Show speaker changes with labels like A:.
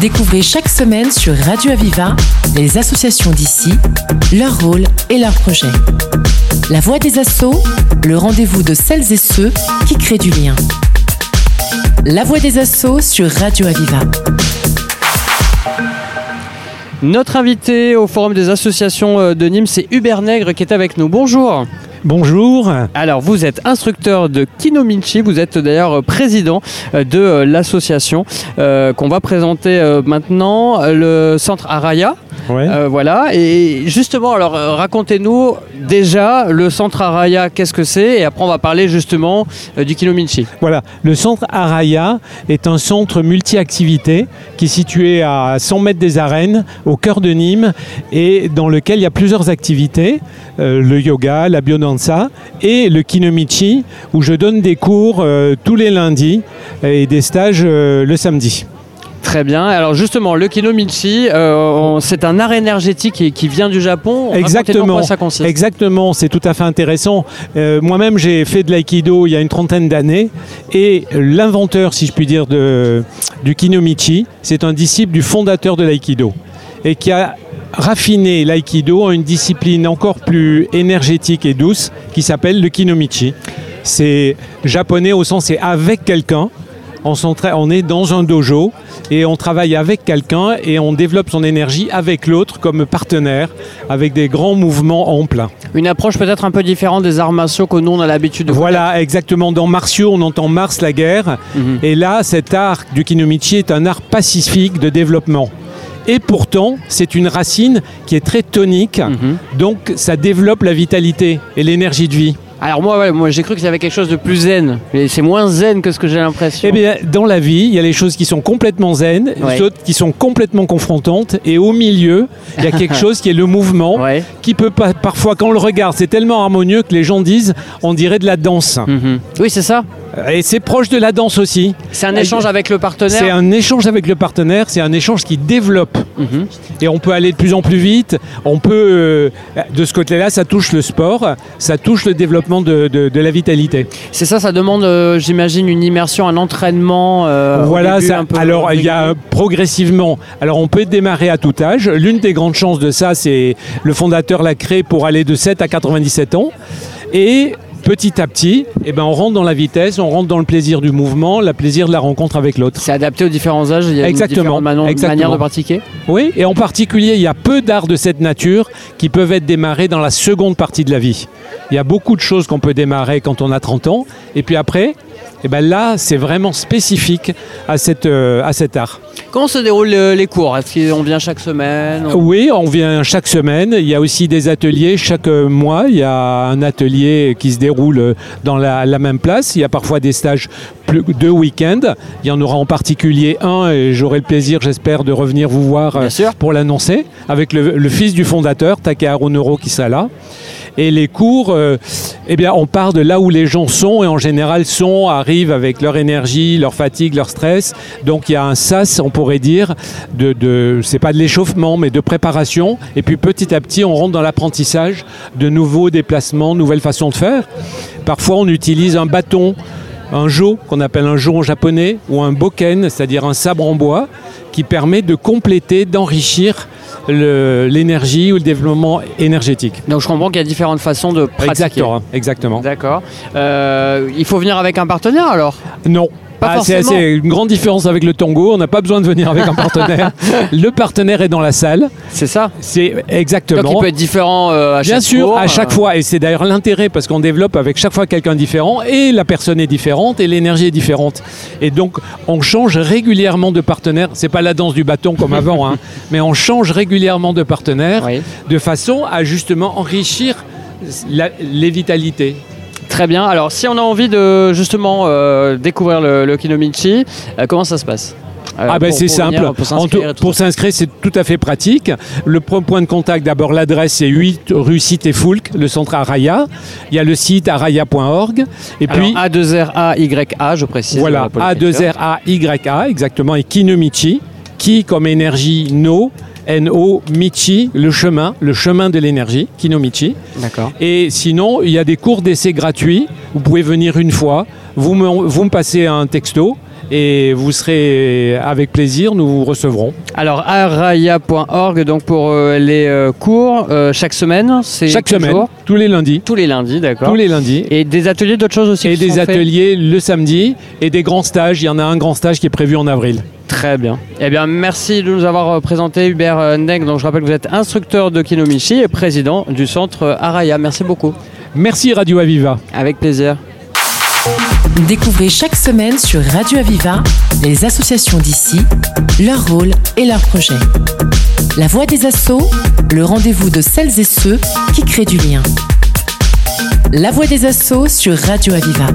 A: Découvrez chaque semaine sur Radio Aviva les associations d'ici, leur rôle et leurs projets. La voix des assauts, le rendez-vous de celles et ceux qui créent du lien. La voix des assauts sur Radio Aviva.
B: Notre invité au Forum des associations euh, de Nîmes, c'est Hubert Nègre qui est avec nous. Bonjour.
C: Bonjour.
B: Alors, vous êtes instructeur de Kinominchi, vous êtes d'ailleurs président euh, de euh, l'association qu'on va présenter maintenant, le centre Araya.
C: Ouais.
B: voilà, et justement, alors racontez-nous déjà le centre Araya, qu'est-ce que c'est? Et après, on va parler justement du Kinominchi.
C: Voilà, le centre Araya est un centre multi-activité qui est situé à 100 mètres des arènes, au cœur de Nîmes, et dans lequel il y a plusieurs activités euh, le yoga, la biodanza et le kinomichi, où je donne des cours euh, tous les lundis et des stages euh, le samedi.
B: Très bien. Alors justement, le kinomichi, euh, c'est un art énergétique qui, qui vient du Japon.
C: Exactement.
B: quoi ça consiste.
C: Exactement, c'est tout à fait intéressant. Euh, Moi-même, j'ai fait de l'aïkido il y a une trentaine d'années et l'inventeur, si je puis dire, de, du kinomichi, c'est un disciple du fondateur de l'aïkido et qui a raffiné l'aïkido en une discipline encore plus énergétique et douce qui s'appelle le kinomichi. C'est japonais au sens c'est avec quelqu'un. On, est dans un dojo et on travaille avec quelqu'un et on développe son énergie avec l'autre comme partenaire avec des grands mouvements amples.
B: Une approche peut-être un peu différente des arts martiaux que nous on a l'habitude de
C: Voilà, exactement. Dans martiaux, on entend Mars la guerre.
B: Mhm.
C: Et là, cet art du kinomichi est un art pacifique de développement. Et pourtant, c'est une racine qui est très tonique.
B: Mhm.
C: Donc, ça développe la vitalité et l'énergie de vie.
B: Alors moi, ouais, moi j'ai cru qu'il y avait quelque chose de plus zen, mais c'est moins zen que ce que j'ai l'impression.
C: Eh bien, dans la vie, il y a les choses qui sont complètement zen,
B: Ouais.
C: d'autres qui sont complètement confrontantes. Et au milieu, il y a quelque chose qui est le mouvement,
B: Ouais.
C: qui peut pas, parfois, quand on le regarde, c'est tellement harmonieux que les gens disent, on dirait de la danse.
B: Mhm. Oui, c'est ça.
C: Et c'est proche de la danse aussi.
B: C'est un échange avec le
C: C'est
B: partenaire.
C: un échange avec le partenaire, c'est un échange qui développe.
B: Mhm.
C: Et on peut aller de plus en plus vite. On peut, euh, de ce côté-là, ça touche le sport, ça touche le développement de, de- de la vitalité.
B: C'est ça, ça demande, euh, j'imagine, une immersion, un entraînement. euh,
C: voilà,
B: début
C: ça-
B: un peu
C: alors il y a progressivement. Alors on peut démarrer à tout âge. L'une des grandes chances de ça, c'est le fondateur l'a créé pour aller de 7 à 97 ans. Et petit à petit, eh ben, on rentre dans la vitesse, on rentre dans le plaisir du mouvement, le plaisir de la rencontre avec l'autre.
B: C'est adapté aux différents âges. Il y a
C: Exactement,
B: une différente mano-
C: exactement.
B: manière de pratiquer?
C: Oui, et en particulier, il y a peu d'arts de cette nature qui peuvent être démarrés dans la seconde partie de la vie. Il y a beaucoup de choses qu'on peut démarrer quand on a 30 ans, et puis après, eh ben là, c'est vraiment spécifique à, cette, euh, à cet art.
B: Comment se déroulent euh, les cours? Est-ce qu'on vient chaque semaine?
C: Oui, on vient chaque semaine. Il y a aussi des ateliers chaque euh, mois. Il y a un atelier qui se déroule euh, dans la, la même place. Il y a parfois des stages plus, de week-end. Il y en aura en particulier un et j'aurai le plaisir, j'espère, de revenir vous voir euh, pour l'annoncer avec le, le fils du fondateur, Takeharu Noro, qui sera là. Et les cours, euh, eh bien, on part de là où les gens sont et en général sont, arrivent avec leur énergie, leur fatigue, leur stress. Donc il y a un sas, on pourrait dire, de, c'est pas de l'échauffement, mais de préparation. Et puis petit à petit, on rentre dans l'apprentissage de nouveaux déplacements, nouvelles façons de faire. Parfois, on utilise un bâton, un jo, qu'on appelle un jo en japonais, ou un boken, c'est-à-dire un sabre en bois, qui permet de compléter, d'enrichir l'énergie ou le développement énergétique.
B: Donc je comprends qu'il y a différentes façons de pratiquer.
C: Exactement. exactement.
B: D'accord. Euh, il faut venir avec un partenaire alors?
C: Non. Ah, c'est une grande différence avec le tango. On n'a pas besoin de venir avec un partenaire. le partenaire est dans la salle.
B: C'est ça
C: C'est exactement.
B: Donc il peut être différent euh, à
C: Bien
B: chaque
C: sûr,
B: cours,
C: à chaque
B: euh,
C: fois. Et c'est d'ailleurs l'intérêt parce qu'on développe avec chaque fois quelqu'un différent et la personne est différente et l'énergie est différente. Et donc, on change régulièrement de partenaire. C'est pas la danse du bâton comme avant, hein, mais on change régulièrement de partenaire
B: Oui.
C: de façon à justement enrichir la- les vitalités.
B: Très bien. Alors si on a envie de justement euh, découvrir le, le Kinomichi, euh, comment ça se passe? Euh,
C: Ah ben c'est simple.
B: venir, Pour s'inscrire
C: c'est tout à fait pratique. Le pro- point de contact, d'abord l'adresse, c'est 8 rue Cité Foulque, le centre Araya. Il y a le site araya.org. Et
B: Alors,
C: puis,
B: A2RAYA, je précise.
C: voilà,
B: euh, pour le lecteur.
C: A2RAYA, exactement, et Kinomichi. Ki comme énergie, no, N-O, Michi, le chemin, le chemin de l'énergie, Kinomichi.
B: D'accord.
C: Et sinon, il y a des cours d'essai gratuits. Vous pouvez venir une fois, vous me, vous me passez un texto et vous serez avec plaisir, nous vous recevrons.
B: Alors araya.org donc pour euh, les euh, cours euh, chaque semaine, c'est
C: Chaque semaine, tous les lundis.
B: tous les lundis, d'accord.
C: Tous les lundis.
B: Et des ateliers d'autres choses aussi
C: Et
B: qui
C: des
B: sont faits
C: ateliers le samedi et des grands stages. Il y en a un grand stage qui est prévu en avril.
B: Très bien. Eh bien, merci de nous avoir euh, présenté Hubert euh, Neg. Donc, je rappelle que vous êtes instructeur de Kinomichi et président du centre euh, Araya. Merci beaucoup.
C: Merci Radio Aviva.
B: Avec plaisir.
A: Découvrez chaque semaine sur Radio Aviva les associations d'ici, leur rôle et leurs projets. La voix des assauts, le rendez-vous de celles et ceux qui créent du lien. La voix des assauts sur Radio Aviva.